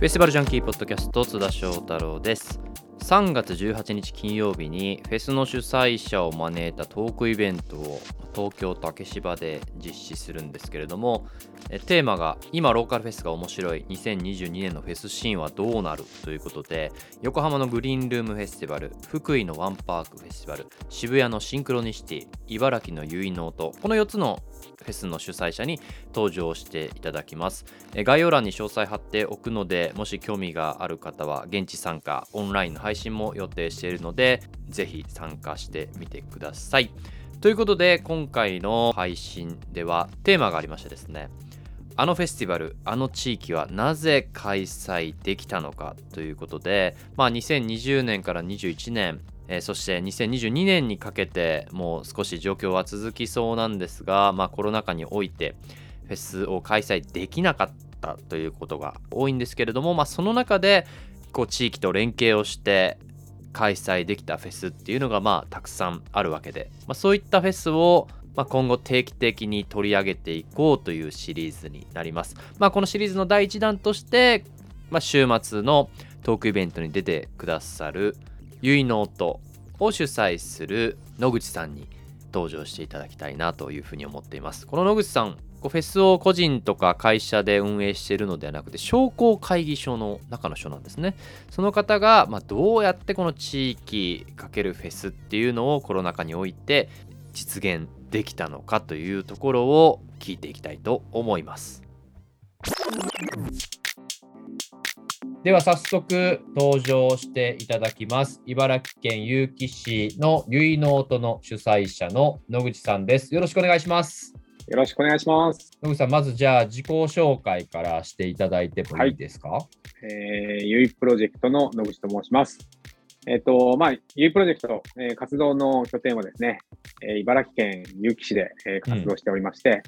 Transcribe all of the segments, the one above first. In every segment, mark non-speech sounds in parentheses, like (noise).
フェスティバルジャンキーポッドキャスト津田翔太郎です。3月18日金曜日にフェスの主催者を招いたトークイベントを東京竹芝で実施するんですけれどもテーマが今ローカルフェスが面白い2022年のフェスシーンはどうなるということで横浜のグリーンルームフェスティバル福井のワンパークフェスティバル渋谷のシンクロニシティ茨城の結納とこの4つのフェスの主催者に登場していただきます。概要欄に詳細貼っておくのでもし興味がある方は現地参加オンラインの配信も予定しているのでぜひ参加してみてください。ということで今回の配信ではテーマがありましてですねあのフェスティバルあの地域はなぜ開催できたのかということで、まあ、2020年から21年えー、そして2022年にかけてもう少し状況は続きそうなんですが、まあ、コロナ禍においてフェスを開催できなかったということが多いんですけれども、まあ、その中でこう地域と連携をして開催できたフェスっていうのがまあたくさんあるわけで、まあ、そういったフェスをまあ、今後定期的に取り上げていこうというシリーズになります。まあ、このシリーズの第1弾として、まあ、週末のトークイベントに出てくださる結納とを主催する野口さんに登場していただきたいなというふうに思っています。この野口さん、フェスを個人とか会社で運営しているのではなくて商工会議所の中の人なんですね。その方が、まあ、どうやってこの地域かけるフェスっていうのをコロナ禍において実現できたのかというところを聞いていきたいと思います。では早速登場していただきます。茨城県結城市の結納との主催者の野口さんです。よろしくお願いします。よろしくお願いします。野口さん、まずじゃあ自己紹介からしていただいてもいいですか、はい、えー、ゆいプロジェクトの野口と申します。えっ、ー、と、まあ、ゆいプロジェクト、えー、活動の拠点はですね、えー、茨城県結城市で、えー、活動しておりまして、うん、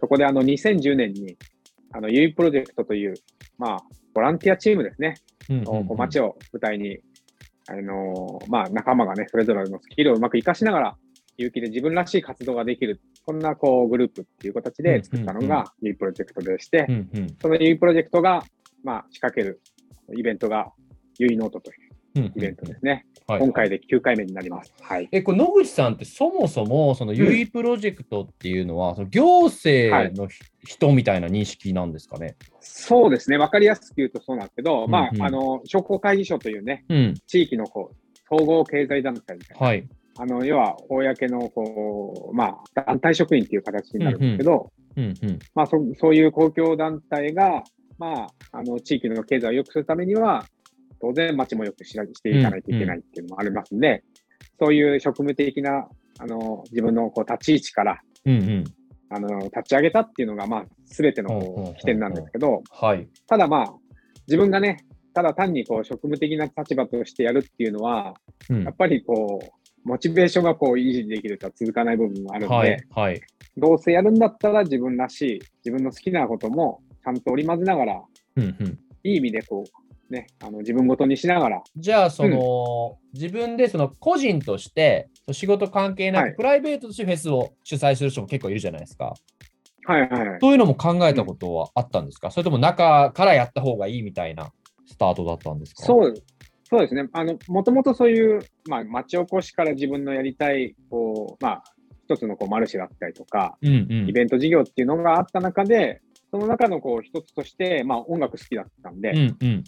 そこであの2010年にあの、ゆいプロジェクトという、まあ、ボランティアチームですね。うんうんうん、街を舞台に、あのー、まあ、仲間がね、それぞれのスキルをうまく活かしながら、有機で自分らしい活動ができる、こんなこうグループっていう形で作ったのが、ゆいプロジェクトでして、うんうん、そのゆいプロジェクトが、まあ、仕掛けるイベントが、ゆいノートというイベントですね。はい、今回で9回目になります。はい、えこれ野口さんってそもそもそのユイプロジェクトっていうのは、うん、その行政の、人みたいな認識なんですかね？そうですね、分かりやすく言うとそうなんですけど、うんうん、まあ、あの商工会議所というね、うん、地域のこう総合経済団体みたいな、はい、あの要は公のこう、まあ、団体職員っていう形になるんですけど、まあそ、そういう公共団体が、まあ、あの地域の経済を良くするためには、当然街もよくししていかないといけないっていうのもありますんで、うんうん、そういう職務的なあの自分のこう立ち位置から、うんうん、あの立ち上げたっていうのが、まあ、全ての起点なんですけど、はい、ただまあ、自分がね、ただ単にこう職務的な立場としてやるっていうのは、うん、やっぱりこう、モチベーションがこう維持できると続かない部分もあるので、はいはい、どうせやるんだったら自分らしい、自分の好きなこともちゃんと織り交ぜながら、うんうん、いい意味でこうね、あの自分ごとにしながら。じゃあ、その、うん、自分でその個人として、仕事関係なく、はい、プライベートとしてフェスを主催する人も結構いるじゃないですか。はいはい、はい、そういうのも考えたことはあったんですか、うん、それとも中からやった方がいいみたいなスタートだったんですか？そうそうですね。あの、もともとそういう、まあ、町おこしから自分のやりたい、こう、まあ、一つのこうマルシェだったりとか、うんうん、イベント事業っていうのがあった中で、その中のこう一つとして、まあ、音楽好きだったんで、うんうん、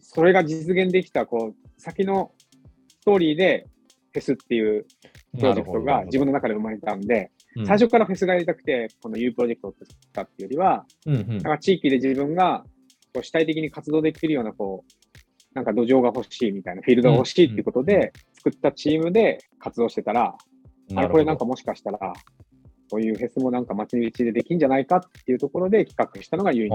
それが実現できた、こう、先のストーリーでフェスっていうプロジェクトが自分の中で生まれたんで、うん、最初からフェスがやりたくて、この U プロジェクトを作ったっていうよりは、うんうん、なんか地域で自分がこう主体的に活動できるような、こう、なんか土壌が欲しいみたいな、フィールドが欲しいっていうことで、作ったチームで活動してたら、あれ、これなんかもしかしたら、こういうフェスもなんか街道でできんじゃないかっていうところで企画したのがユイ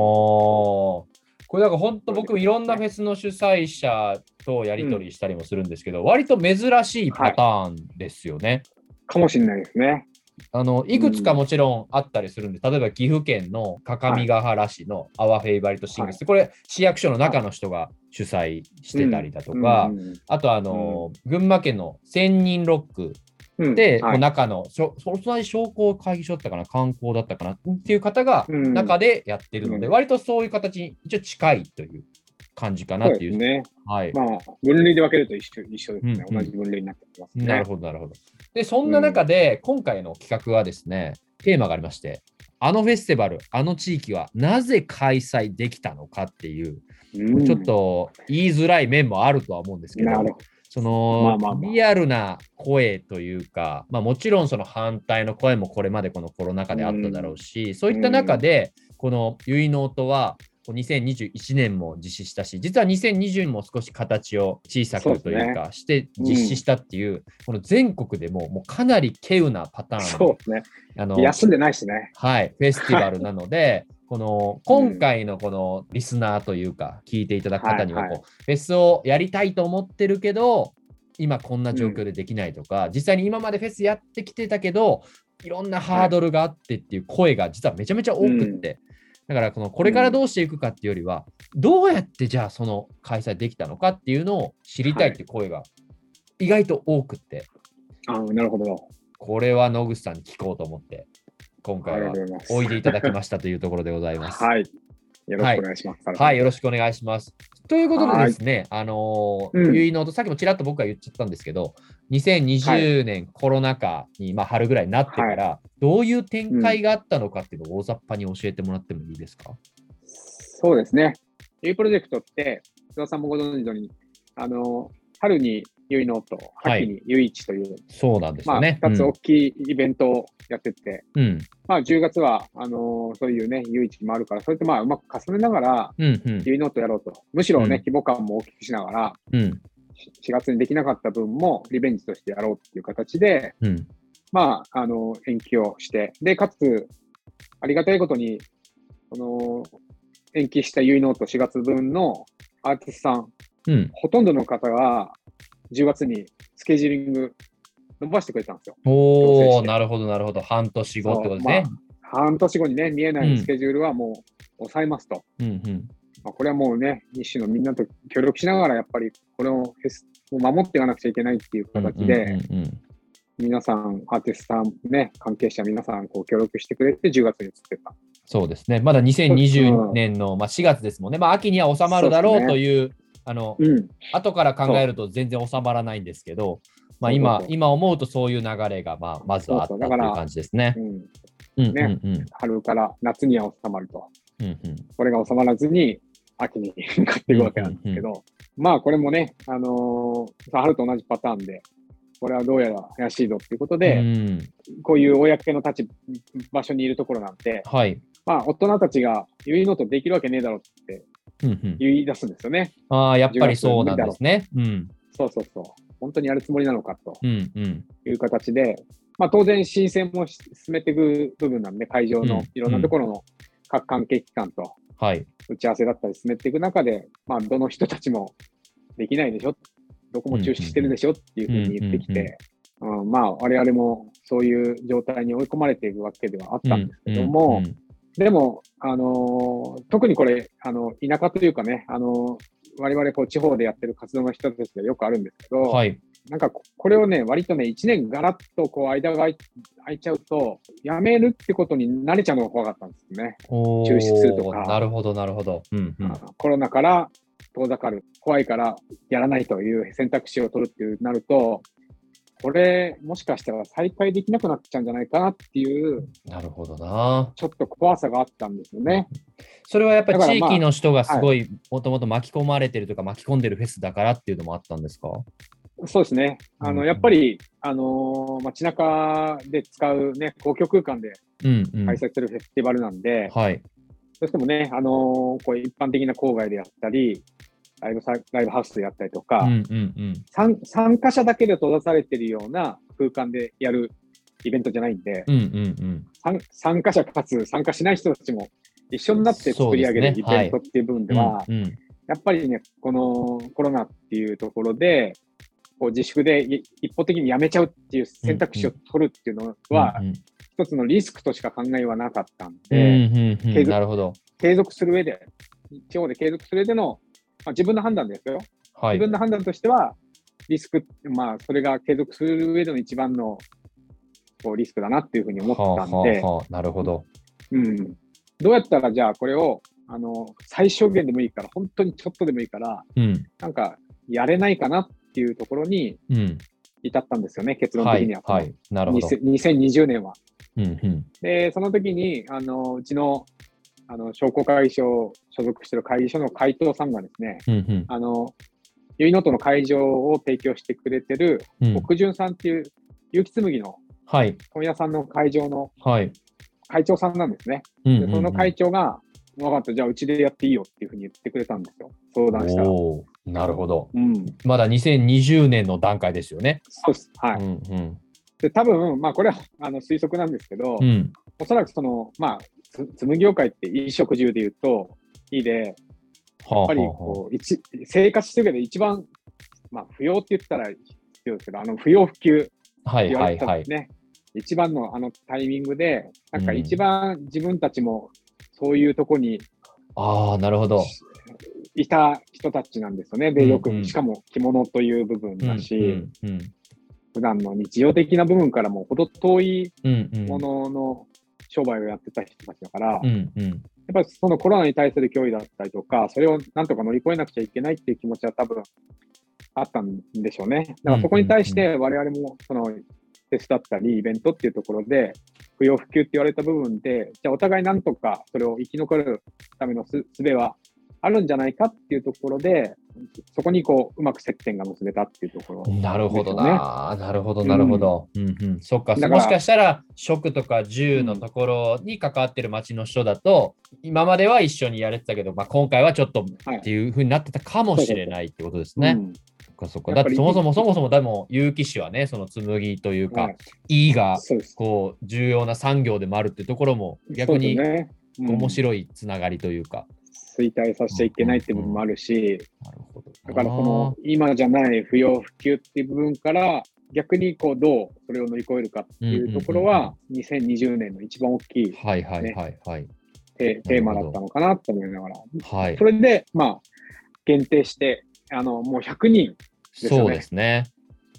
これだから本当僕いろんなフェスの主催者とやり取りしたりもするんですけど、うん、割と珍しいパターンですよね。はい、かもしれないですね。あのいくつかもちろんあったりするんで、うん、例えば岐阜県の各務原市のアワフェイバリットシングス、はい、これ市役所の中の人が主催してたりだとか、あとあの、群馬県の千人ロックで、うんはい、中の、そ隣商工会議所だったかな、観光だったかなっていう方が中でやってるので、うん、割とそういう形に一応近いという感じかなっていう。ね。はい。まあ、分類で分けると一緒一緒ですね、うんうん。同じ分類になってますね。なるほど、なるほど。で、そんな中で、今回の企画はですね、テーマがありまして、あのフェスティバル、あの地域はなぜ開催できたのかっていう、うん、ちょっと言いづらい面もあるとは思うんですけど、その、まあまあまあ、リアルな声というか、まあ、もちろんその反対の声もこれまでこのコロナ禍であっただろうし、うん、そういった中で、この結納とは2021年も実施したし、実は2020年も少し形を小さくというか、して実施したっていう、この全国でももうかなり稀有なパターンそうですね。あの休んでないしね。はい、フェスティバルなので、(laughs) この今回のこのリスナーというか、聞いていただく方にはこう、フェスをやりたいと思ってるけど、今こんな状況でできないとか、実際に今までフェスやってきてたけど、いろんなハードルがあってっていう声が実はめちゃめちゃ多くって、だからこのこれからどうしていくかっていうよりは、どうやってじゃあその開催できたのかっていうのを知りたいって声が意外と多くて、はい、あなるほど。これは野口さんに聞こうと思って、今回はおいでいただきましたというところでございます。はい。よろしくお願いします。はい、はい、よろしくお願いします。ということでですね、あのー、結納とさっきもちらっと僕が言っちゃったんですけど、2020年コロナ禍に、まあ、春ぐらいになってから、はい、どういう展開があったのかっていうのを大雑把に教えてもらってもいいですか、そうですね。U プロジェクトって、津田さんもご存知のように、あの、春に結納と、秋に結一という、はい、そうなんですよね。まあ、2つ大きいイベントをやってて、うん、まあ、10月は、あのー、そういうね、結一もあるから、それとまあ、うまく重ねながら、結納とやろうと。むしろね、規模感も大きくしながら、うん、4月にできなかった分もリベンジとしてやろうっていう形で、うん、まあ、あの、延期をして、で、かつ、ありがたいことに、この、延期した結納と4月分のアーティストさん、うん、ほとんどの方が10月にスケジューリング伸ばしてくれたんですよ。おおなるほど、なるほど。半年後ってことですね、まあ。半年後にね、見えないスケジュールはもう抑えますと。うんうんまあ、これはもうね、日種のみんなと協力しながら、やっぱりこれをフェスを守っていかなくちゃいけないっていう形で、皆さん、アーティストさん、ね、関係者皆さんこう協力してくれて10月に移ってた。そうですね。まだ2020年の、まあ、4月ですもんね。まあ、秋には収まるだろうという、あの、うん、後から考えると全然収まらないんですけど、まあ今、今思うとそういう流れが、まあ、まずはあったという感じですね。ね、春から夏には収まると。うんうん、これが収まらずに、秋に向かっていくわけなんですけど、まあこれもね、あのー、春と同じパターンで、これはどうやら怪しいぞっていうことで、うん、こういう公の立場所にいるところなんで、はい、まあ大人たちが言いのとできるわけねえだろうって言い出すんですよね。うんうん、ああ、やっぱりそうなんですね。うん、そうそうそう。本当にやるつもりなのかと。いう形で、うん。うん、まあ、当然申請も進めていく部分なんで、会場のいろんなところの各関係機関と打ち合わせだったり進めていく中で、まあ、どの人たちもできないでしょ、どこも中止してるでしょっていうふうに言ってきて、まあ、我々もそういう状態に追い込まれているわけではあったんですけども、でも、あのー、特にこれ、あの、田舎というかね、あのー、我々こう地方でやってる活動の人たちでよくあるんですけど、はい、なんかこれをね、割とね、1年ガラッとこう間が空いちゃうと、やめるってことに慣れちゃうのが怖かったんですよね。中止するとか。なるほど、なるほど、うんうん。コロナから遠ざかる、怖いからやらないという選択肢を取るっていうなると、これ、もしかしたら再開できなくなっちゃうんじゃないかなっていう、なるほどな。ちょっと怖さがあったんですよね。それはやっぱり地域の人がすごい、もともと巻き込まれてるとか、巻き込んでるフェスだからっていうのもあったんですか？そうですね。あの、うん、やっぱり、あのー、街中で使うね、公共空間で開催するフェスティバルなんで、うんうん、はい。どうしてもね、あのー、こう一般的な郊外でやったり、ライブライブハウスでやったりとか、うんうんうん、参加者だけで閉ざされてるような空間でやるイベントじゃないんで、うんうんうん、参加者かつ参加しない人たちも一緒になって作り上げるイベントっていう部分では、やっぱりね、このコロナっていうところで、こう自粛で一方的にやめちゃうっていう選択肢を取るっていうのは、一つのリスクとしか考えはなかったんで、継続する上で、地方で継続する上でのまあ、自分の判断ですよ。はい、自分の判断としては、リスク、まあ、それが継続する上での一番のこうリスクだなっていうふうに思ったんで、はあはあはあ、なるほど。うん。どうやったら、じゃあ、これをあの、最小限でもいいから、本当にちょっとでもいいから、うん、なんか、やれないかなっていうところに、至ったんですよね、結論的には。はい、はい、なるほど。2020年は。うんうん、で、その時に、あの、うちの、あの、商工会議所所属している会議所の会頭さんがですね、うんうん、あの、結納との会場を提供してくれてる、奥順さんっていう、結城紬の問屋さんの会場の会長さんなんですね。はいでその会長が、分かった、じゃあうちでやっていいよっていうふうに言ってくれたんですよ、相談したら。なるほど、うん。まだ2020年の段階ですよね。そうです。はい。うんうん、で多分まあこれはあの推測なんですけど、うん、おそらくその、まあ、紬業界って衣食住で言うと、いいで、やっぱりこう、一生活してるけど一番、まあ、不要って言ったら必要ですけど、あの不要不急はいはいはい。ね、一番のあのタイミングで、なんか一番自分たちもそういうとこに、ああ、なるほど。いた人たちなんですよね。で、よく、しかも着物という部分だし、普段の日常的な部分からもほど遠いものの商売をやってた人たちだから、うんうん、やっぱりそのコロナに対する脅威だったりとか、それをなんとか乗り越えなくちゃいけないっていう気持ちは多分あったんでしょうね。だからそこに対して我々もそのフェスだったりイベントっていうところで、不要不急って言われた部分で、じゃあお互いなんとかそれを生き残るためのすべはあるんじゃないかっていうところで、そこにこううまく接点が結べたっていうところ、ね、なるほどな、なるほど、なるほど。うん、うん。うんそっか、もしかしたら食とか銃のところに関わってる町の人だと、うん、今までは一緒にやれてたけど、まあ、今回はちょっとっていうふうになってたかもしれないってことですね。はい。かそっか。だってそもそもそもそもでも結城市はね、その紬というか、はい、いがこう重要な産業でもあるっていうところも逆に面白いつながりというか。衰退させちゃいけないっていう部分もあるし、だからこの今じゃない不要不急っていう部分から逆にこうどうそれを乗り越えるかっていうところは、2020年の一番大きい、ね、はいはいはいはい、テーマだったのかなと思いながら、はい、それでまあ限定してあのもう100人ですね。そうですね。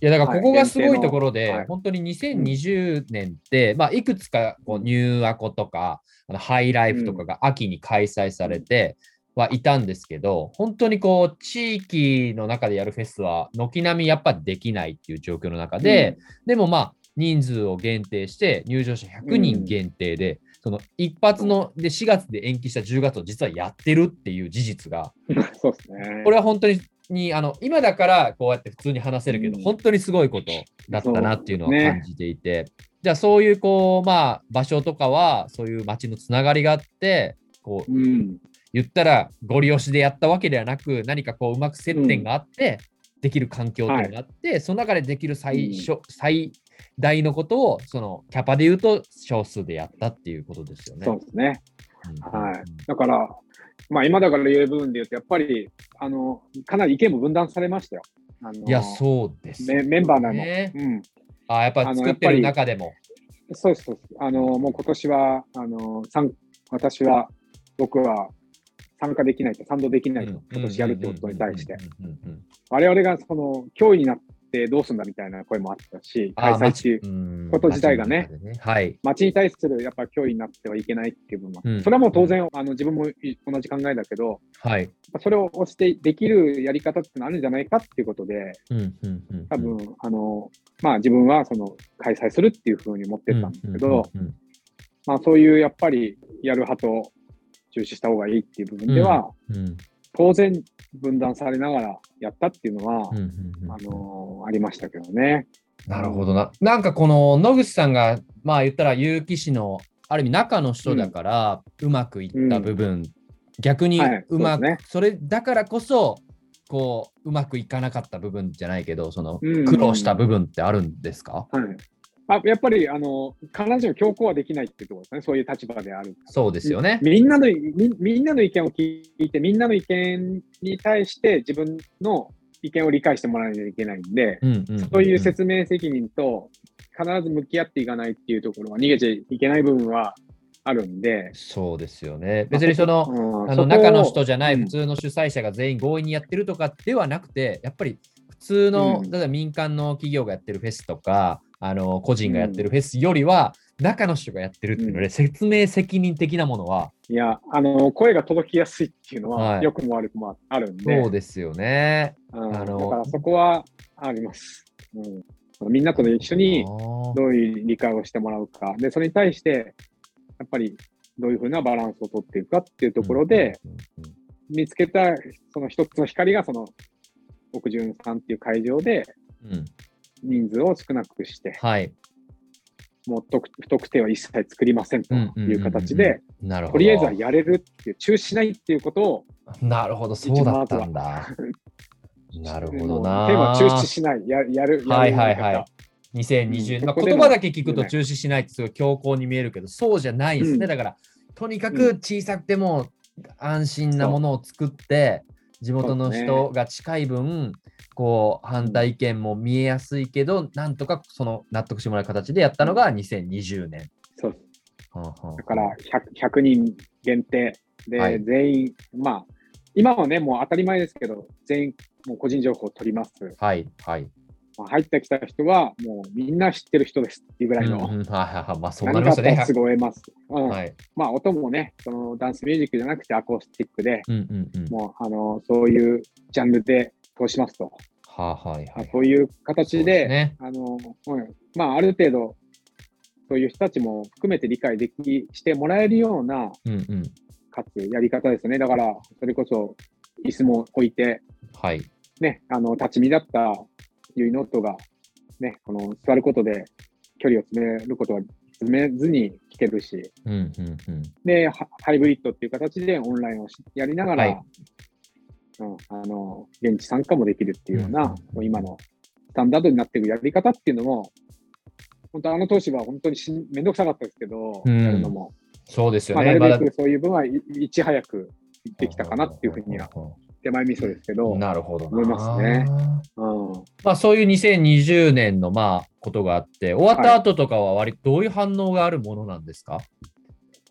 いやだからここがすごいところで、はい、本当に2020年って、まあ、いくつかこうニューアコとかあのハイライフとかが秋に開催されてはいたんですけど、本当にこう地域の中でやるフェスは軒並みやっぱできないっていう状況の中で、うん、でもまあ人数を限定して入場者100人限定で、うん、その一発ので4月で延期した10月を実はやってるっていう事実が、(laughs) そうですね、これは本当ににあの今だからこうやって普通に話せるけど、うん、本当にすごいことだったなっていうのを感じていて、ね、じゃあそういうこう、まあ、場所とかはそういう街のつながりがあってこう、うん、言ったらゴリ押しでやったわけではなく何かこううまく接点があって、できる環境というのがあって、はい、その中でできる最初、最大のことをそのキャパで言うと少数でやったっていうことですよね。そうですね。はい。だから、まあ今だから言える部分で言うと、やっぱり、あの、かなり意見も分断されましたよ。あのいや、そうです、ね、メンバーなの。うん。あやっぱ作ってる中でも。そうです、そうです。あの、もう今年は、あの、私は、僕は参加できないと、賛同できないと、今年やるってことに対して、我々がその脅威になってどうすんだみたいな声もあったし、開催っていうこと自体がね、ね。はい、町に対するやっぱ脅威になってはいけないっていう部分も、それはもう当然、あの自分も同じ考えだけど、はい、それを押してできるやり方ってのあるんじゃないかっていうことで、多分あの、まあ、自分はその開催するっていうふうに思ってたんですけど、まあ、そういうやっぱりやる派と重視した方がいいっていう部分では、うんうん、当然分断されながらやったっていうのは、うんうんうん、あのー、ありましたけどね。なるほどな。なんかこの野口さんが、まあ言ったら結城市のある意味中の人だから、うまくいった部分、うん、逆にうまく、はいそね、それだからこそ、こう、うまくいかなかった部分じゃないけど、その苦労した部分ってあるんですか、うんうん、はい、あやっぱりあの必ずしも強行はできないっていうところですね、そういう立場である。そうですよね。みんなのみみんなの意見を聞いて、みんなの意見に対して自分の意見を理解してもらわないといけないんで、そういう説明責任と必ず向き合っていかないっていうところは逃げちゃいけない部分はあるんで。そうですよね。別にその、うん、あの中の人じゃない普通の主催者が全員強引にやってるとかではなくて、やっぱり普通の、うん、例えば民間の企業がやってるフェスとか、あの個人がやってるフェスよりは、中の人がやってるっていうので、うん、説明責任的なものは。いや、あの、声が届きやすいっていうのは、良、はい、くも悪くもあるんで。そうですよね。あのだからそこはあります。うん、みんなと一緒にどういう理解をしてもらうか。で、それに対して、やっぱりどういうふうなバランスをとっていくかっていうところで、見つけたその一つの光がその奥順さんっていう会場で人数を少なくして、はい、もう不特定は一切作りませんという形で、とりあえずはやれるっていう、中止しないっていうことを、なるほど、そうだったんだ。なるほどな。テーマは中止しない、ややる。はいはいはい。2020、うん、まあ、言葉だけ聞くと中止しないってすごい強硬に見えるけど、そうじゃないですね。うん、だから、とにかく小さくても安心なものを作って、地元の人が近い分、こう反対意見も見えやすいけど、なんとかその納得してもらう形でやったのが2020年。そうです。だから 100, 100人限定で、はい、全員、まあ、今はね、もう当たり前ですけど、全員もう個人情報を取ります。はい、はい。まあ、入ってきた人は、もうみんな知ってる人ですっていうぐらいの、うんうん、はいはいまあ、そうなりますね。すごえます。うん、はい、まあ、音もね、そのダンスミュージックじゃなくてアコースティックで、うんうんうん、もう、あの、そういうジャンルで通しますと。はあ、はいはい。そういう形で、ね、あの、うん、まあ、ある程度、そういう人たちも含めて理解できしてもらえるような、うんうん、かつやり方ですね。だから、それこそ、椅子も置いて、はい。ね、あの、立ち見だったゆいノートが、ね、この座ることで距離を詰めることは詰めずに聞けるし、うんうんうん、で、ハイブリッドっていう形でオンラインをやりながら、はい、うん、あの、現地参加もできるっていうような、うんうん、今のスタンダードになっているやり方っていうのも、本当あの当時は本当にしめんどくさかったですけど、うん、やるのも。そうですよね。まあ、なるべくそういう分はいち早くできたかなっていうふうには手前味噌ですけど、なるほど思いますね。うんまあ、そういう2020年のまあことがあって、終わった後とかは割とどういう反応があるものなんですか、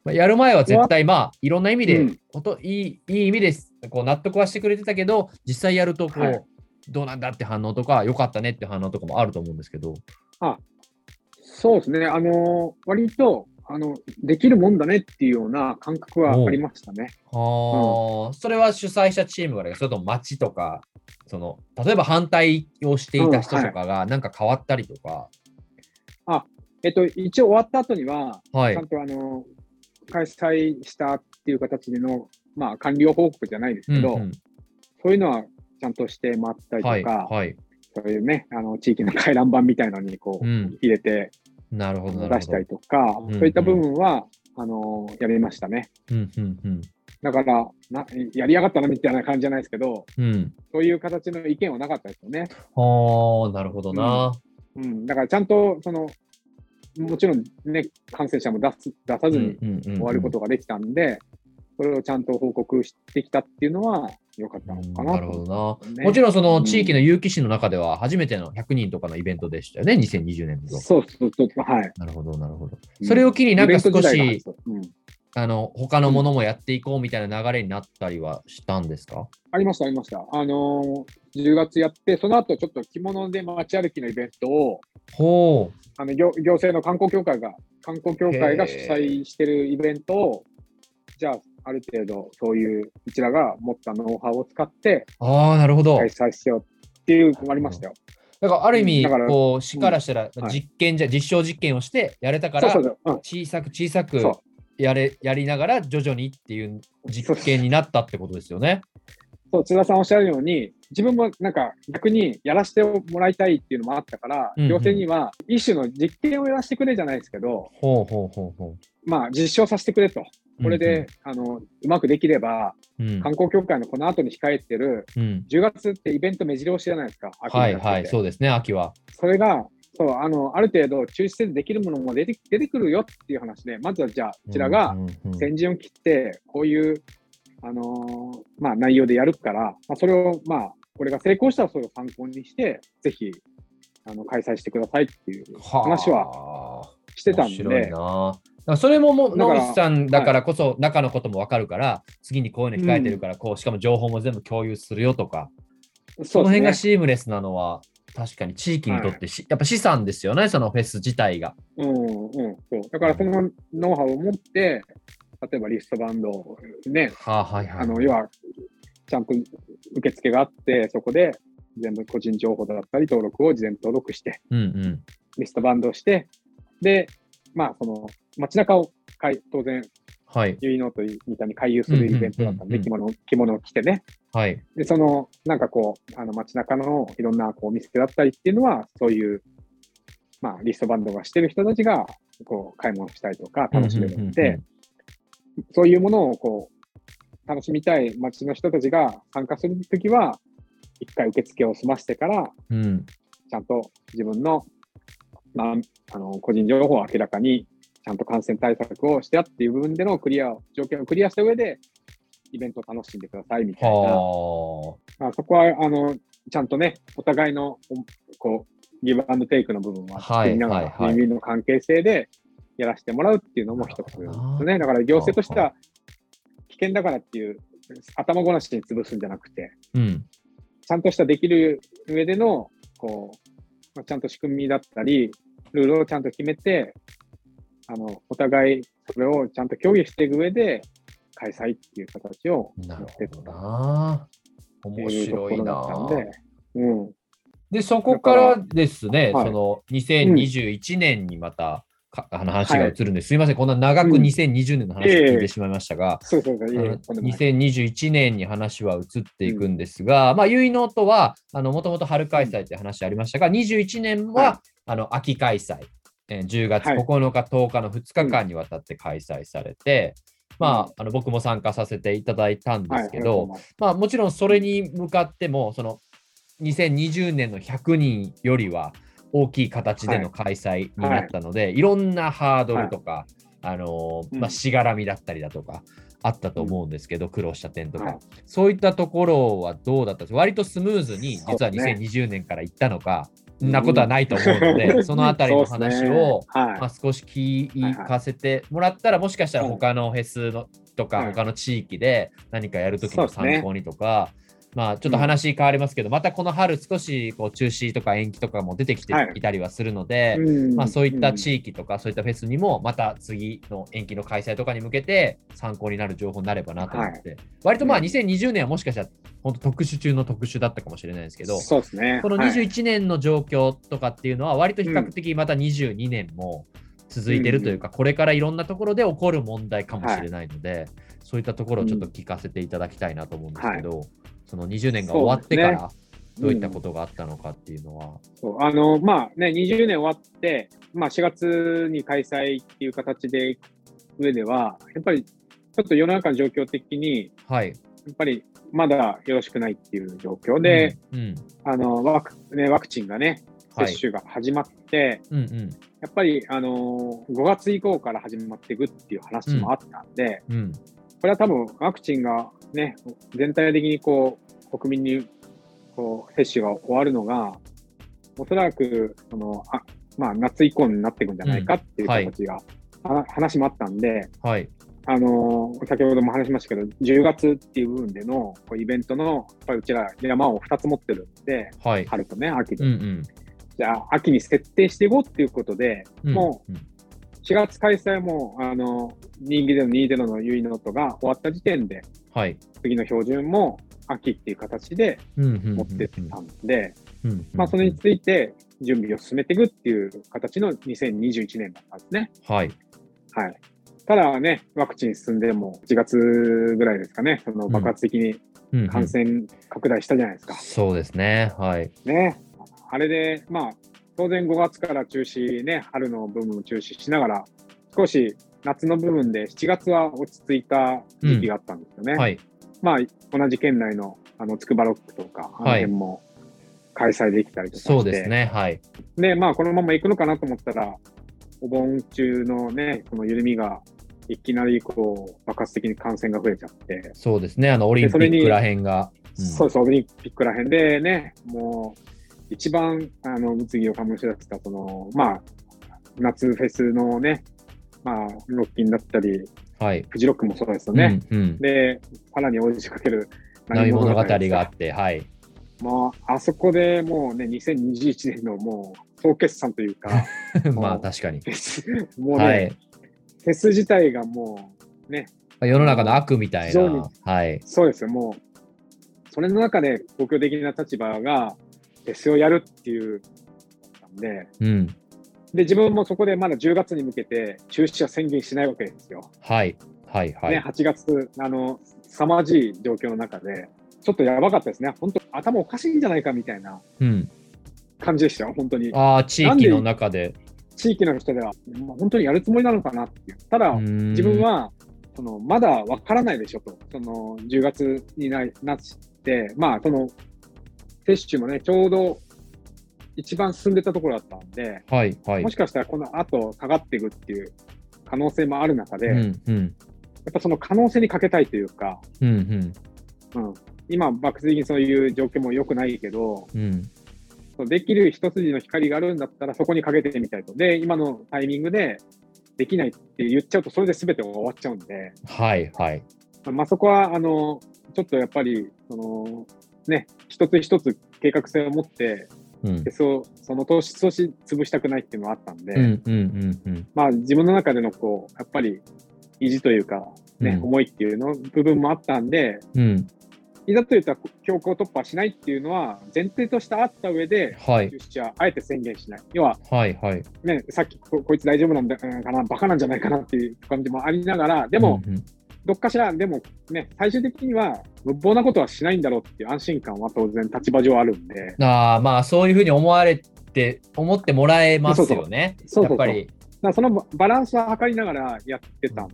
まあ、やる前は絶対、まあ、いろんな意味で、うん、いいいい意味です。こう納得はしてくれてたけど、実際やるとこう、はい、どうなんだって反応とか、良かったねって反応とかもあると思うんですけど。あそうですね、あのー、割とあの、できるもんだねっていうような感覚はありましたね。はあ、うん、それは主催者チームがそれとも町とか、その、例えば反対をしていた人とかがなんか変わったりとか。うんはい、あ、えっと、一応終わった後には、はい、ちゃんとあの、開催したっていう形での、まあ、完了報告じゃないですけど、うんうん、そういうのはちゃんとして回ったりとか、はいはい、そういうね、あの、地域の回覧板みたいなのにこう、入れて、なるほど出したりとか、うんうん、そういった部分は、あのー、やりましたね。うんうん。うん、だからな、やりやがったなみたいな感じじゃないですけど、うん、そういう形の意見はなかったですよね。ああ、なるほどな、うん。うん、だからちゃんと、その、もちろんね、感染者も出す出さずに終わることができたんで、それをちゃんと報告してきたっていうのは、良かったのかな、なるほどな、ね、もちろんその地域の有機市の中では初めての100人とかのイベントでしたよね、2020年度。そうそうそう、はい。なるほど、なるほど。それを機になんか少し、うん、あの他のものもやっていこうみたいな流れになったりはしたんですか、ありました、ありました。あのー、10月やって、その後ちょっと着物で街歩きのイベントを、ほうあの行行政の観光協会が、観光協会が主催してるイベントを、じゃあ、ある程度そういううちらが持ったノウハウを使ってああなるほど開催しようっていうのもありましたよ。だからある意味、こう市からしたら実験じゃ、実証実験をしてやれたから、小さく小さくやれやりながら徐々にっていう実験になったってことですよね。そう津田さんおっしゃるように自分もなんか逆にやらせてもらいたいっていうのもあったから、行政には一種の実験をやらせてくれじゃないですけど、ほうほうほうほうまあ実証させてくれと。これで、うんうん、あのうまくできれば、うん、観光協会のこの後に控えてる、うん、10月ってイベント目白押しじゃないですか、はいはい、そうですね、秋は。それがそうあのある程度中止せずできるものも出て出てくるよっていう話で、まずはじゃあ、こちらが先陣を切って、こういう、あのー、まあ、内容でやるから、まあ、それを、まあ、これが成功したらそれを参考にして、ぜひあの開催してくださいっていう話はしてたんで。それももう野口さんだからこそ中のことも分かるから、はい、次にこういうの控えてるから、こうしかも情報も全部共有するよとか、その辺がシームレスなのは確かに地域にとってし、はい、やっぱ資産ですよね、そのフェス自体が。うんうん、そう。だからそのノウハウを持って、例えばリストバンドね、はあはいはい、あの要はちゃんと受付があって、そこで全部個人情報だったり登録を事前登録して、うんうん、リストバンドをして、で、まあ、その街中を当然はい。結納とみたいに回遊するイベントだったんで、着物、着物を着てね。はい。で、その、なんかこう、あの街中のいろんなこうお店だったりっていうのは、そういう、まあ、リストバンドがしてる人たちが、こう、買い物したりとか楽しめるので、そういうものをこう、楽しみたい街の人たちが参加するときは、一回受付を済ませてから、うん、ちゃんと自分の、まあ、あの個人情報を明らかにちゃんと感染対策をしてあっていう部分でのクリア、条件をクリアした上で、イベントを楽しんでくださいみたいな。まあ、そこは、あの、ちゃんとね、お互いの、こう、ギブアンドテイクの部分は作りながら、はいはい、の関係性でやらせてもらうっていうのも一つですね。だから行政としては、危険だからっていう、頭ごなしに潰すんじゃなくて、うん、ちゃんとしたできる上での、こう、まあ、ちゃんと仕組みだったり、ルールをちゃんと決めて、あの、お互いそれをちゃんと協議していく上で、開催っていう形をなるほどな。面白いな。うん、で、そこからですね、はい、その2021年にまた、うん、(laughs) 話が移るんです、はい、すみません、こんな長く2020年の話を聞いてしまいましたが、2021年に話は移っていくんですが、うん、まあ、結納とは、もともと春開催という話ありましたが、21年は、はい、あの秋開催。え10月9日、10日の2日間にわたって開催されて、まあ、あの僕も参加させていただいたんですけど、まあ、もちろんそれに向かっても、その2020年の100人よりは大きい形での開催になったので、い。ろんなハードルとか、あのまあ、しがらみだったりだとか、あったと思うんですけど、苦労した点とか、そういったところはどうだった？んですか割とスムーズに実は2020年から行ったのか、なことはないと思うので、(laughs) そのあたりの話を、まあ、少し聞かせてもらったら、もしかしたら他のフェスのとか、他の地域で何かやるときの参考にとか、まあ、ちょっと話変わりますけど、うん、またこの春少しこう中止とか延期とかも出てきてい。たりはするので、はい、まあ、そういった地域とか、そういったフェスにもまた次の延期の開催とかに向けて参考になる情報になればなと思って、はい、割とまあ2020年はもしかしたら本当特殊中の特殊だったかもしれないですけど、そうですね、この21年の状況とかっていうのは割と比較的また22年も続いてるというか、これからいろんなところで起こる問題かもしれないので、そういったところをちょっと聞かせていただきたいなと思うんですけど。その20年が終わってから、どういったことがあったのかっていうのは。そう。あのまあね、20年終わって、まあ、4月に開催っていう形でいく上では、やっぱりちょっと世の中の状況的に、はい、やっぱりまだよろしくないっていう状況で、うんうん、あのワクね、ワクチンがね、接種が始まって、はいうんうん、やっぱり、あの5月以降から始まっていくっていう話もあったんで、うんうん、これは多分ワクチンがね、全体的にこう、国民にこう接種が終わるのが、おそらく、その、あまあ、夏以降になっていくんじゃないかっていう形が、うんはい、話もあったんで、はい、あの先ほども話しましたけど、10月っていう部分でのこうイベントの、やっぱりうちら山を2つ持ってるんで、はい、春とね、秋で。うんうん、じゃあ、秋に設定していこうっていうことで、うん、もう、4月開催も、あの、2での2でののユイノートが終わった時点で、はい、次の標準も秋っていう形で持ってたんで、まあ、それについて準備を進めていくっていう形の2021年だったんですね。はい。はい。ただね、ワクチン進んでも1月ぐらいですかね、その爆発的に感染拡大したじゃないですか。うんうん、そうですね。はい。ね。あれで、まあ、当然5月から中止ね、春の部分を中止しながら、少し夏の部分で7月は落ち着いた時期があったんですよね。うんはい、まあ、同じ県内のあの筑波ロックとか、あの辺も開催できたりとかして、そうですね。はい。で、まあ、このまま行くのかなと思ったら、お盆中のね、この緩みがいきなりこう爆発的に感染が増えちゃって。そうですね、あのオリンピックらへんが。うん、そうそう、オリンピックらへんでね、もう一番あの物議を醸し出した、その、まあ、夏フェスのね、まあ、ロッキンだったり、はい、フジロックもそうですよね。うんうん、で、さらに追い仕掛ける波物語があって、はい。まあ、あそこでもうね、2021年のもう総決算というか、(laughs) まあ確かに。もうね、はい、フェス自体がもうね、世の中の悪みたいな。はい、そうですよ、もう、それの中で公共的な立場がフェスをやるっていうなんで、うん、で、自分もそこでまだ10月に向けて中止は宣言しないわけですよ。はい、はい、はい。ね、8月、あの、凄まじい状況の中で、ちょっとやばかったですね。本当、頭おかしいんじゃないかみたいな感じでしたよ、本当に。ああ、地域の中で。地域の人では、本当にやるつもりなのかなっていう。ただ、自分は、そのまだわからないでしょと。その10月にななって、まあ、その、接種もね、ちょうど一番進んでたところだったんで、はいはい、もしかしたらこの後下がっていくっていう可能性もある中で、うんうん、やっぱその可能性にかけたいというか、うん、うん。うん、今、爆発的にそういう状況も良くないけど、うん、できる一筋の光があるんだったら、そこにかけてみたいと。で、今のタイミングでできないって言っちゃうと、それで全て終わっちゃうんで、はいはい。まあ、そこは、あの、ちょっとやっぱり、その、ね、一つ一つ計画性を持って、うん、そうその投資投資潰したくないっていうのはあったんで、まあ自分の中でのこうやっぱり意地というかね、うん、思いっていうの部分もあったんで、うん、いざといった強行突破しないっていうのは前提としてあった上で、はい、中止はあえて宣言しない。要は、はいはい。ね、さっきここいつ大丈夫なんだかな、バカなんじゃないかなっていう感じもありながら、でも、うんうん、どっかしら、でもね、最終的には無謀なことはしないんだろうっていう安心感は当然立場上あるんで。あまあ、そういうふうに思われて、思ってもらえますよね。そうそうそうやっぱり。だそのバランスは測りながらやってたん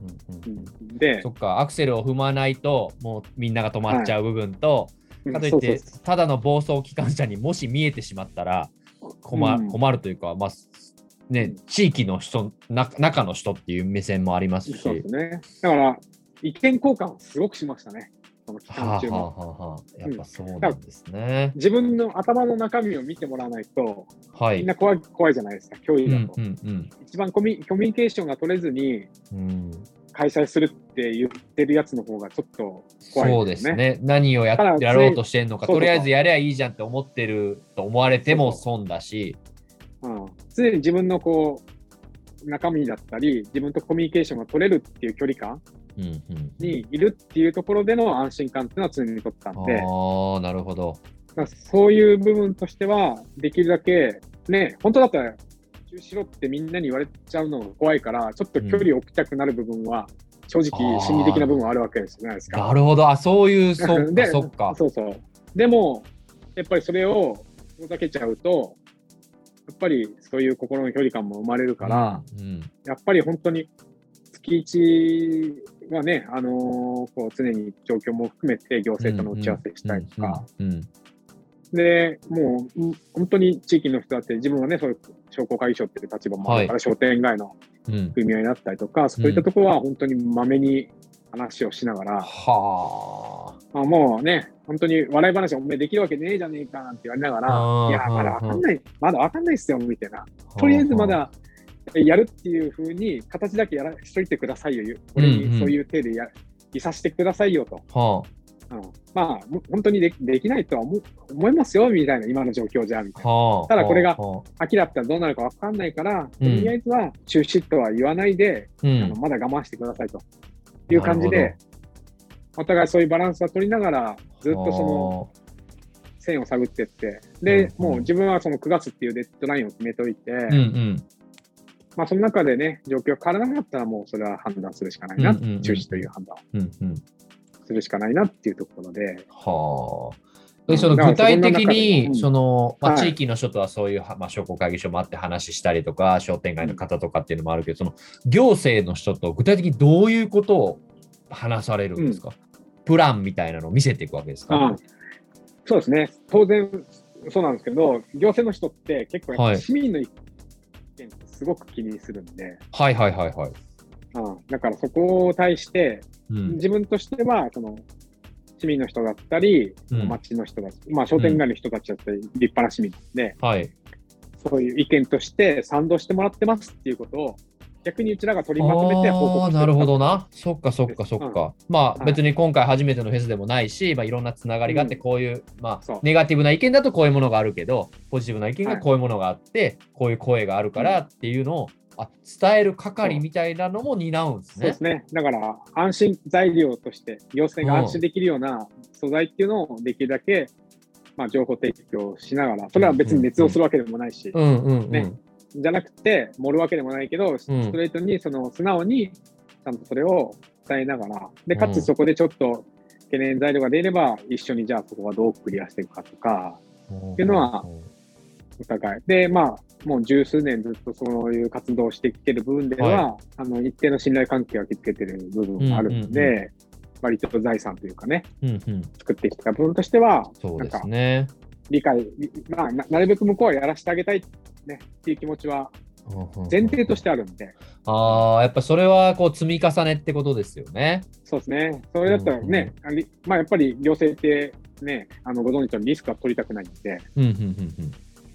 で、そっか、アクセルを踏まないと、もうみんなが止まっちゃう部分と、はい、かといって、ただの暴走機関車にもし見えてしまったら困,、うん、困るというか、まあね、地域の人な、中の人っていう目線もありますし。そうですね。だから、意見交換すごくしましたね。その期間中も。はあはあはあ、やっぱそうなんですね、うん、自分の頭の中身を見てもらわないと、はい、みんな怖い怖いじゃないですか、教員だと。うんうんうん、一番コミコミュニケーションが取れずに、うん開催するって言ってるやつの方がちょっと怖い、ね、そうですね。何をややろうとしてんのか、とりあえずやればいいじゃんって思ってると思われても損だし。うん、常に自分のこう中身だったり、自分とコミュニケーションが取れるっていう距離感にいるっていうところでの安心感っていうのは常に取ったんで、ああ、なるほど。そういう部分としては、できるだけ、ね、本当だったら、中しろってみんなに言われちゃうのが怖いから、ちょっと距離を置きたくなる部分は、正直、心理的な部分はあるわけですじゃないですか。なるほど、あそういう、そっか、(laughs) そっか。そうそう。でも、やっぱりそれを遠ざけちゃうと、やっぱりそういう心の距離感も生まれるから、うんうん、やっぱり本当に月1はね、あのー、こう常に状況も含めて行政との打ち合わせしたりとか、で、もう本当に地域の人だって、自分はね、そういう商工会議所っていう立場もあるから、はい、商店街の組合だったりとか、うん、そういったところは本当にまめに話をしながら、はあ、まあ、もうね、本当に笑い話、お前できるわけねえじゃねえかなんて言われながら、いや、まだわかんない、まだわかんないっすよ、みたいな。とりあえずまだやるっていうふうに、形だけやらしといてくださいよ、俺にそういう手でや、いさせてくださいよと。はあ、うん、まあ、本当にでできないとは思思いますよ、みたいな、今の状況じゃ、みたいな。はあ、ただこれが秋だったらどうなるか分かんないから、とりあえずは中止とは言わないで、うん、あのまだ我慢してくださいと。いう感じで、お互いそういうバランスは取りながら、ずっとその、線を探っていって、で、うんうん、もう自分はその9月っていうデッドラインを決めておいて、うんうんまあ、その中でね、状況変わらなかったら、もうそれは判断するしかないな、うんうんうん、中止という判断をするしかないなっていうところで。はあ。でその具体的に、その、まあ、地域の人とはそういう、まあ、商工会議所もあって話したりとか、商店街の方とかっていうのもあるけど、その行政の人と具体的にどういうことを話されるんですか、うん、プランみたいなのを見せていくわけですか？そうですね。当然そうなんですけど、行政の人って結構市民の意見すごく気にするんで、はいはいはいはい。うん、だからそこを対して、うん、自分としては、その、市民の人だったり、うん、町の人たち、まあ商店街の人たちだったり、立派な市民なんで、はい、そういう意見として賛同してもらってますっていうことを逆にうちらが取りまとめて報告してなるほどな。そっかそっかそっか。うん、まあ、別に今回初めてのフェスでもないし、まあ、いろんなつながりがあって、こういう、うん、まあ、ネガティブな意見だとこういうものがあるけど、ポジティブな意見がこういうものがあって、はい、こういう声があるからっていうのを、あ伝える係みたいなのも担うんですね。そうですね。だから、安心材料として、行政が安心できるような素材っていうのをできるだけ、まあ、情報提供しながら、それは別に熱をするわけでもないし、ね、じゃなくて、盛るわけでもないけど、ストレートに、その素直に、ちゃんとそれを伝えながら、で、かつそこでちょっと懸念材料が出れば、一緒にじゃあそこはどうクリアしていくかとか、っていうのは、お互い。で、まあ、もう十数年ずっとそういう活動をしてきてる部分では、はい、あの、一定の信頼関係を築けてる部分があるので、割と財産というかね、うんうん、作ってきた部分としては、そうですね。理解、まあな、なるべく向こうはやらせてあげたい、ね、っていう気持ちは前提としてあるんで。ああ、やっぱそれはこう積み重ねってことですよね。そうですね。それだったらね、うんうん、まあやっぱり行政ってね、あのご存知のリスクは取りたくないんで、うんうんうんうん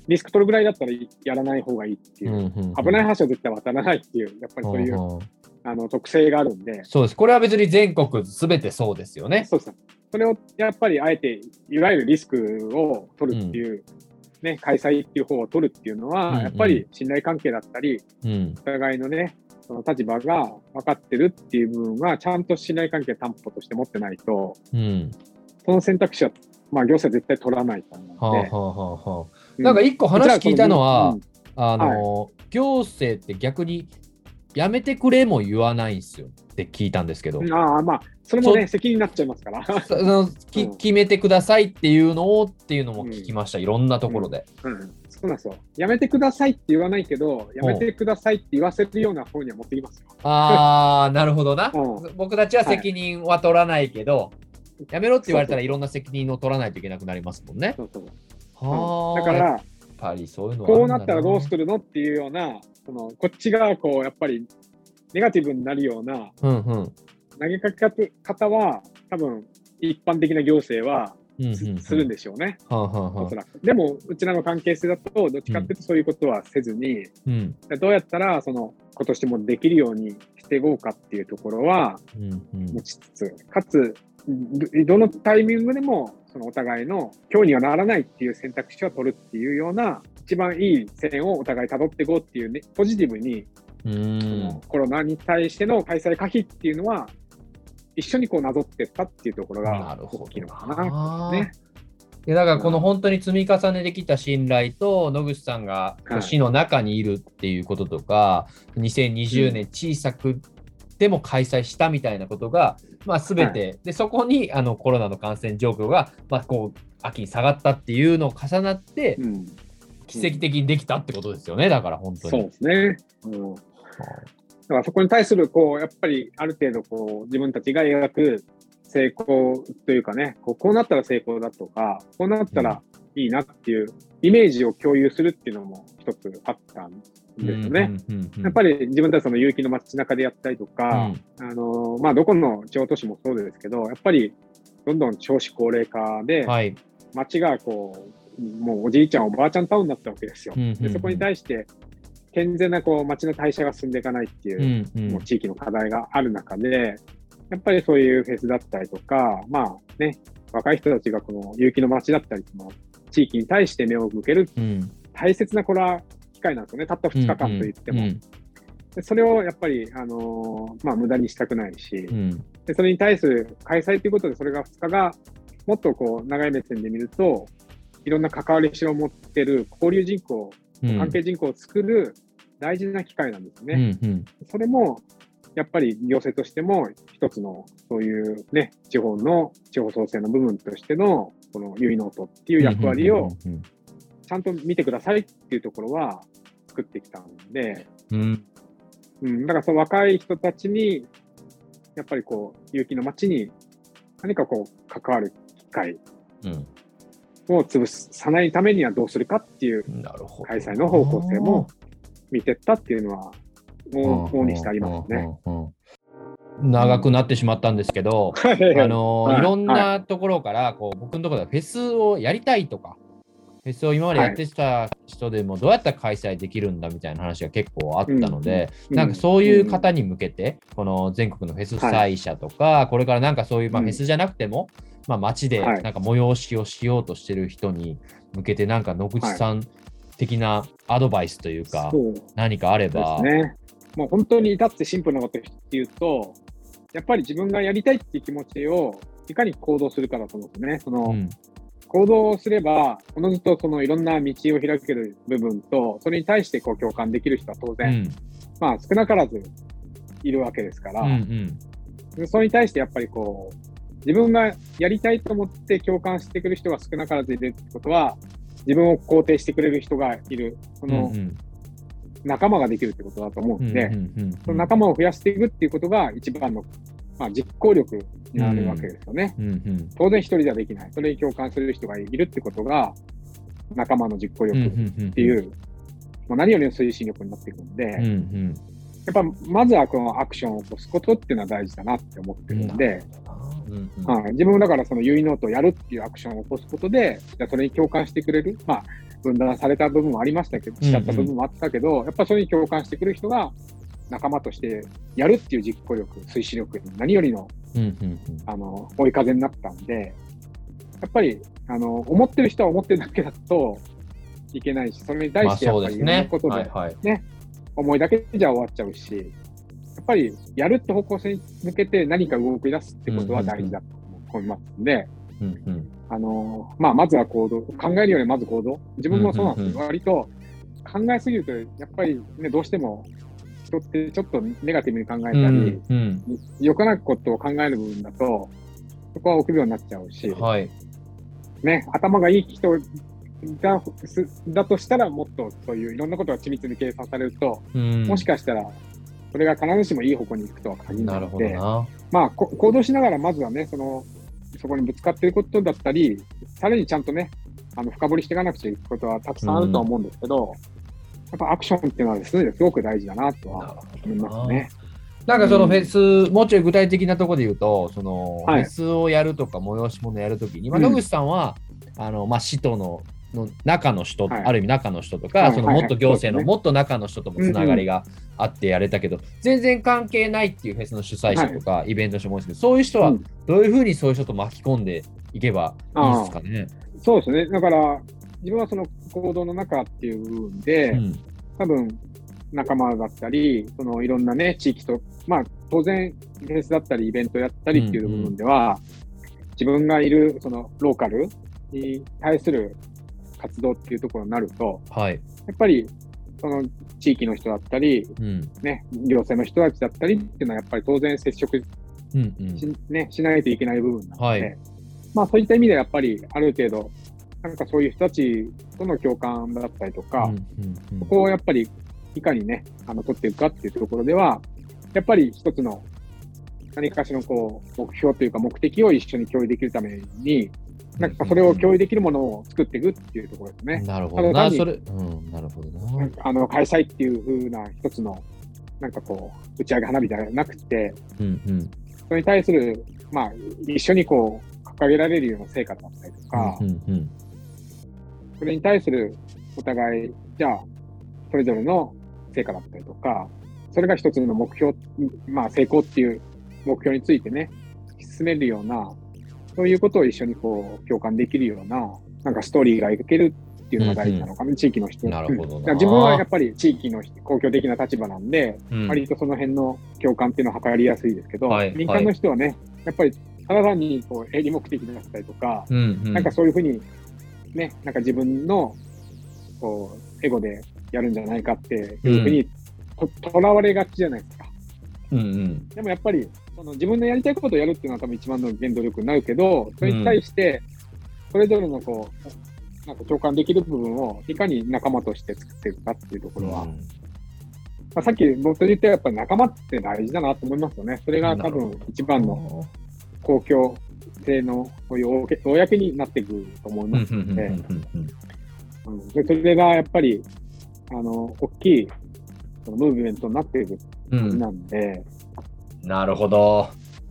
リスク取るぐらいだったらやらない方がいいっていう、うんうんうん、危ない橋は絶対渡らないっていう、やっぱりそういう、うんうん、あの特性があるんで。そうです。これは別に全国すべてそうですよね。そうです。それをやっぱりあえて、いわゆるリスクを取るっていう、うん、ね、開催っていう方を取るっていうのは、うんうん、やっぱり信頼関係だったり、うん、お互いのね、その立場が分かってるっていう部分は、ちゃんと信頼関係担保として持ってないと、うん、その選択肢は、まあ、行政は絶対取らないと思うので。はあはあはあなんか一個話聞いたのは、うん、あの、はい、行政って逆にやめてくれも言わないんですよって聞いたんですけど。ああ、まあ、それもね、責任になっちゃいますから。そ (laughs) のき、うん、決めてくださいっていうのをっていうのも聞きました、いろんなところで。うん、うん、そうなんですよ。やめてくださいって言わないけど、やめてくださいって言わせるような方には持ってきますよ。ああ、なるほどな。僕たちは責任は取らないけど、はい、やめろって言われたらいろんな責任を取らないといけなくなりますもんね。そうそうはあ、だから、ぱりそういうのこうなったらどうするのっていうような、そのこっちがこうやっぱりネガティブになるような投げかけ方は、多分一般的な行政はするんでしょうね。おそらく。でも、うちらの関係性だと、どっちかっていうとそういうことはせずに、うん、どうやったら、その、今年もできるようにしていこうかっていうところは持ちつつ、かつ、どのタイミングでもそのお互いの今日にはならないっていう選択肢を取るっていうような一番いい線をお互い辿っていこうっていうね、ポジティブにうんコロナに対しての開催可否っていうのは一緒にこうなぞってったっていうところが大きいのかな。ね。いやだからこの本当に積み重ねできた信頼と野口さんが市の中にいるっていうこととか、はい、2020年小さくでも開催したみたいなことが、まあ、全て、はい、でそこにあのコロナの感染状況が、まあ、こう秋に下がったっていうのを重なって、うん、奇跡的にできたってことですよね、だから本当に。そうですね、うん。だからそこに対するこうやっぱりある程度こう自分たちが描く成功というかねこうこうなったら成功だとかこうなったらいいなっていうイメージを共有するっていうのも一つあったんですよね。やっぱり自分たちその有機の街中でやったりとか、うん、あのまあ、どこの地方都市もそうですけど、やっぱりどんどん少子高齢化で、はい、街がこう、もうおじいちゃん、おばあちゃんタウンになったわけですよ。でそこに対して、健全なこう街の代謝が進んでいかないっていう、うん。うん、もう地域の課題がある中で、やっぱりそういうフェスだったりとか、まあね、若い人たちがこの有機の街だったり、地域に対して目を向ける、大切なこれは機会なんですよね、たった2日間といっても。うん。うんでそれをやっぱり、あのー、まあ、無駄にしたくないし、うん、でそれに対する開催ということで、それが2日がもっとこう長い目線で見ると、いろんな関わりしを持ってる交流人口、関係人口を作る大事な機会なんですね。うんうん、それもやっぱり行政としても一つのそういうね、地方の地方創生の部分としてのこの結ノートっていう役割をちゃんと見てくださいっていうところは作ってきたんで、うん、うん、だからその若い人たちに、やっぱりこう、有機の街に何かこう、関わる機会を潰さないためにはどうするかっていう開催の方向性も見てったっていうのは、往々にしてありますね。長くなってしまったんですけど、あのい。ろんなところからこう僕のところでフェスをやりたいとかフェスを今までやってきた人でもどうやったら開催できるんだみたいな話が結構あったので、なんかそういう方に向けて、この全国のフェス主催者とか、これからなんかそういう、まあ、フェスじゃなくても、まあ、街でなんか催しをしようとしてる人に向けて、なんか野口さん的なアドバイスというか、何かあれば。ね、もう本当に至ってシンプルなこと言うと、やっぱり自分がやりたいっていう気持ちをいかに行動するかだと思うんですね。その、うん行動すれば、おのずとそのいろんな道を開ける部分と、それに対してこう共感できる人は当然、うん、まあ少なからずいるわけですから、うんうん、それに対してやっぱりこう、自分がやりたいと思って共感してくる人が少なからずいるってことは、自分を肯定してくれる人がいる、その仲間ができるってことだと思うんで、その仲間を増やしていくっていうことが一番のまあ、実行力になるわけですよね。うんうん、当然一人ではできない。それに共感する人がいるってことが、仲間の実行力っていう、まあ、何よりの推進力になっていくんで、うんうん、やっぱまずはこのアクションを起こすことっていうのは大事だなって思ってるんで、うんうん、はい、自分もだからその結ノートをやるっていうアクションを起こすことで、じゃそれに共感してくれる、まあ、分断された部分もありましたけど、しちゃった部分もあったけど、うんうん、やっぱそれに共感してくる人が仲間としてやるっていう実行力、推進力に何よりの,、あの追い風になったんで、やっぱりあの思ってる人は思ってるだけだといけないし、それに対してやっぱりいろんなことで、ね、はいはい、思いだけじゃ終わっちゃうし、やっぱりやるって方向性に向けて何か動き出すってことは大事だと思いますんで、うんうん、あのまあ、まずは行動、考えるよりまず行動。自分もそうなんですよ。割と考えすぎると、やっぱりね、どうしても人ってちょっとネガティブに考えたり、うんうん、良くないことを考える部分だと、そこは臆病になっちゃうし、はい、ね、頭がいい人がだとしたら、もっとそういういろんなことが緻密に計算されると、うん、もしかしたら、それが必ずしもいい方向に行くとは限らないので、まあ、行動しながら、まずはね、その、そこにぶつかっていることだったり、さらにちゃんとね、あの深掘りしていかなくちゃいけないことはたくさんあると思うんですけど、うんやっぱアクションっていうのはですごく大事だなとは思いますね。なんかそのフェス、うん、もうちょい具体的なところで言うと、その、フェスをやるとか催し物やるときに、まあ、野口さんは、うん、あの、まあ、使徒のの中の人、はい、ある意味中の人とか、はい、そのもっと行政のもっと中の人ともつながりがあってやれたけど、うんうん、全然関係ないっていうフェスの主催者とか、イベントの人も多いですけど、そういう人はどういうふうにそういう人と巻き込んでいけばいいですかね？そうですね。だから、自分はその行動の中っていう部分で、うん、多分仲間だったり、そのいろんなね、地域と、まあ当然、フェスだったり、イベントやったりっていう部分では、うんうん、自分がいるそのローカルに対する活動っていうところになると、はい、やっぱりその地域の人だったり、うん、ね、行政の人たちだったりっていうのは、やっぱり当然接触しうんうん、ね、しないといけない部分なので、はい、まあそういった意味でやっぱりある程度、なんかそういう人たちとの共感だったりとか、そこをやっぱりいかにね、あの、取っていくかっていうところでは、やっぱり一つの何かしらのこう、目標というか目的を一緒に共有できるために、なんかそれを共有できるものを作っていくっていうところですね。なるほどな、それ、うん、なるほどな。あの、開催っていうふうな一つの、なんかこう、打ち上げ花火ではなくて、うんうん、それに対する、まあ、一緒にこう、掲げられるような成果だったりとか、うんうんうんそれに対するお互い、じゃあ、それぞれの成果だったりとか、それが一つの目標、まあ成功っていう目標についてね、進めるような、そういうことを一緒にこう共感できるような、なんかストーリーが描けるっていうのが大事なのかな、うんうん、地域の人。なるほど自分はやっぱり地域の公共的な立場なんで、うん、割とその辺の共感っていうのは図りやすいですけど、はい、民間の人はね、やっぱりただ単にこう営利目的だったりとか、うんうん、なんかそういうふうにね、なんか自分の、こう、エゴでやるんじゃないかっていうふうにと、とらわれがちじゃないですか。うんうん、でもやっぱり、その自分のやりたいことをやるっていうのは多分一番の原動力になるけど、それに対して、それぞれのこう、なんか共感できる部分をいかに仲間として作っていくかっていうところは、うん、まあ、さっき僕と言ったやっぱり仲間って大事だなと思いますよね。それが多分一番の公共性のこういう公になっていくと思います。ので、それがやっぱり、あの、大きいそのムーブメントになっていくなんで、うん、なるほど。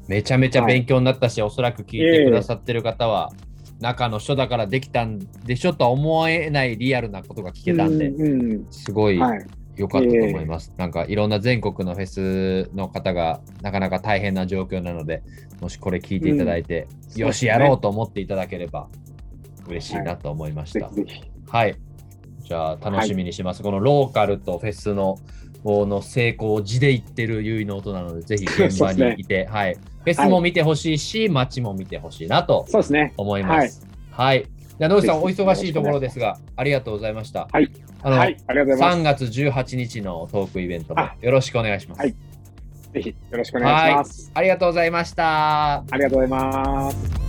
めちゃめちゃ勉強になったし、はい、おそらく聞いてくださってる方は、中の人だからできたんでしょとは思えないリアルなことが聞けたんで、うんうん、すごい良かったと思います、はいえー、なんかいろんな全国のフェスの方がなかなか大変な状況なので、もしこれ聞いていただいて、うん、よし、やろうと思っていただければ嬉しいなと思いました。はい、はい、じゃあ楽しみにします。はい、このローカルとフェスのの成功を地で言ってる結の音なので、ぜひ現場にいて、ね、はい。フェスも見てほしいし、街も見てほしいなと思います。はい。じゃあ野口さん、お忙しいところですが、ありがとうございました。はい。あの、はい、ありがとうございます。3月18日のトークイベントもよろしくお願いします。はい。ぜひよろしくお願いします。ありがとうございました。ありがとうございます。